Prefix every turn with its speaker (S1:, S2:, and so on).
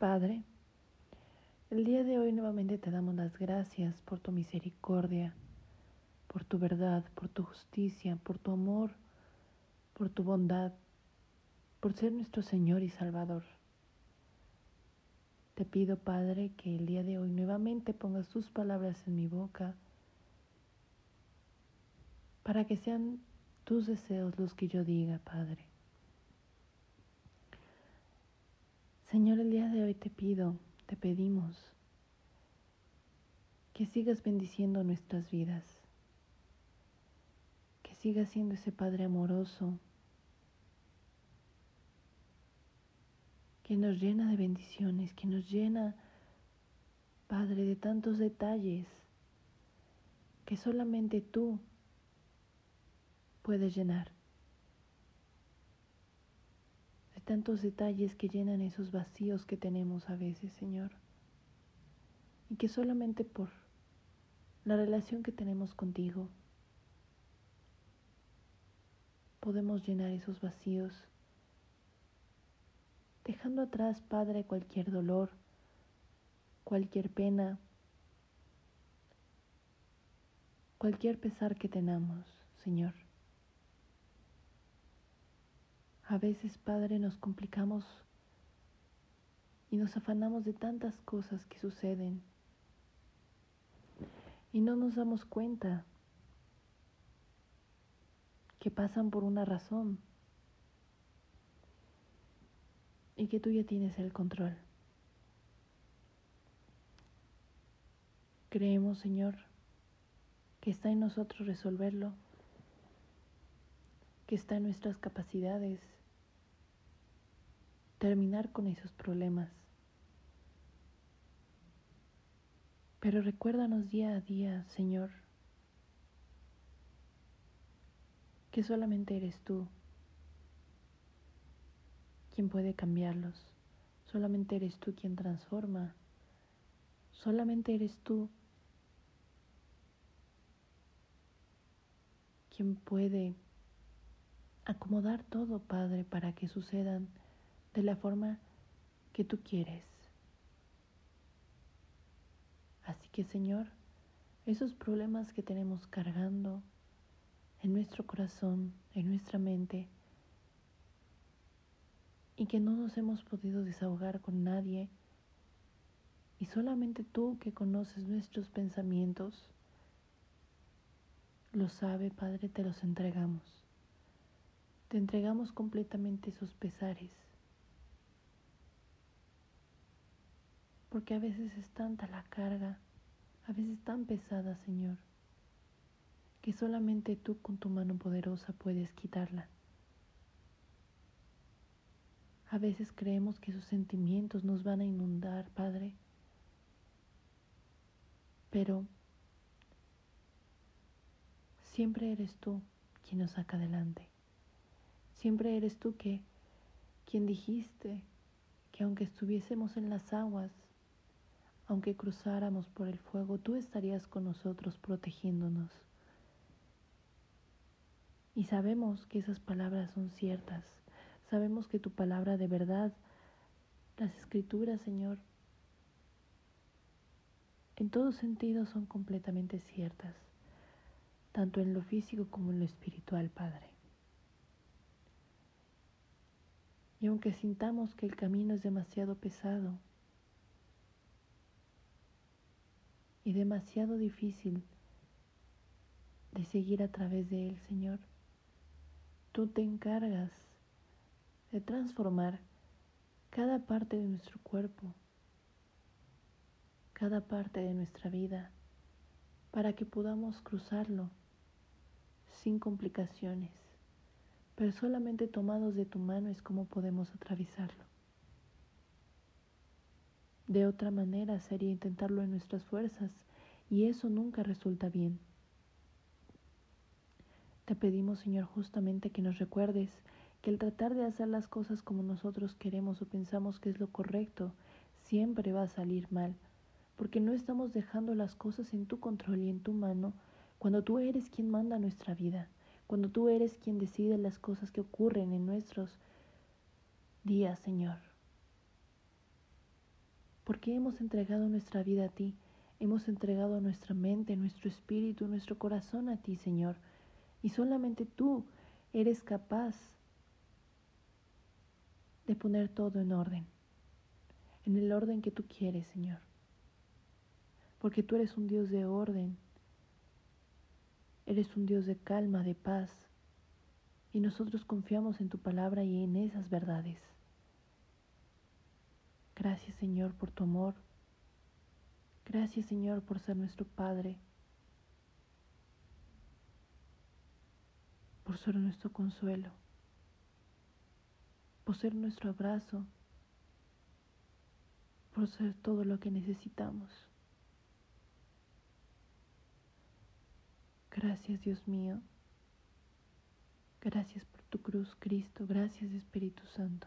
S1: Padre, el día de hoy nuevamente te damos las gracias por tu misericordia, por tu verdad, por tu justicia, por tu amor, por tu bondad, por ser nuestro Señor y Salvador. Te pido, Padre, que el día de hoy nuevamente pongas tus palabras en mi boca para que sean tus deseos los que yo diga, Padre. Señor, el día de hoy te pido, te pedimos que sigas bendiciendo nuestras vidas, que sigas siendo ese Padre amoroso, que nos llena de bendiciones, que nos llena, Padre, de tantos detalles que solamente tú puedes llenar. Tantos detalles que llenan esos vacíos que tenemos a veces, Señor. Y que solamente por la relación que tenemos contigo podemos llenar esos vacíos, dejando atrás, Padre, cualquier dolor, cualquier pena, cualquier pesar que tengamos, Señor. A veces, Padre, nos complicamos y nos afanamos de tantas cosas que suceden y no nos damos cuenta que pasan por una razón y que tú ya tienes el control. Creemos, Señor, que está en nosotros resolverlo, que está en nuestras capacidades terminar con esos problemas. Pero recuérdanos día a día, Señor, que solamente eres tú quien puede cambiarlos, solamente eres tú quien transforma, solamente eres tú quien puede acomodar todo, Padre, para que sucedan de la forma que tú quieres. Así que Señor, esos problemas que tenemos cargando en nuestro corazón, en nuestra mente, y que no nos hemos podido desahogar con nadie, y solamente tú que conoces nuestros pensamientos, lo sabe, Padre, te los entregamos. Te entregamos completamente esos pesares porque a veces es tanta la carga, a veces tan pesada, Señor, que solamente tú con tu mano poderosa puedes quitarla. A veces creemos que sus sentimientos nos van a inundar, Padre, pero siempre eres tú quien nos saca adelante. Siempre eres tú que quien dijiste que aunque estuviésemos en las aguas, aunque cruzáramos por el fuego, tú estarías con nosotros protegiéndonos. Y sabemos que esas palabras son ciertas. Sabemos que tu palabra de verdad, las escrituras, Señor, en todo sentido son completamente ciertas, tanto en lo físico como en lo espiritual, Padre. Y aunque sintamos que el camino es demasiado pesado, y demasiado difícil de seguir a través de Él, Señor. Tú te encargas de transformar cada parte de nuestro cuerpo, cada parte de nuestra vida, para que podamos cruzarlo sin complicaciones, pero solamente tomados de tu mano es como podemos atravesarlo. De otra manera sería intentarlo en nuestras fuerzas y eso nunca resulta bien. Te pedimos, Señor, justamente que nos recuerdes que el tratar de hacer las cosas como nosotros queremos o pensamos que es lo correcto, siempre va a salir mal, porque no estamos dejando las cosas en tu control y en tu mano cuando tú eres quien manda nuestra vida, cuando tú eres quien decide las cosas que ocurren en nuestros días, Señor. Porque hemos entregado nuestra vida a ti, hemos entregado nuestra mente, nuestro espíritu, nuestro corazón a ti, Señor. Y solamente tú eres capaz de poner todo en orden, en el orden que tú quieres, Señor. Porque tú eres un Dios de orden, eres un Dios de calma, de paz. Y nosotros confiamos en tu palabra y en esas verdades. Gracias Señor por tu amor. Gracias Señor por ser nuestro Padre. Por ser nuestro consuelo. Por ser nuestro abrazo. Por ser todo lo que necesitamos. Gracias Dios mío. Gracias por tu cruz, Cristo. Gracias Espíritu Santo.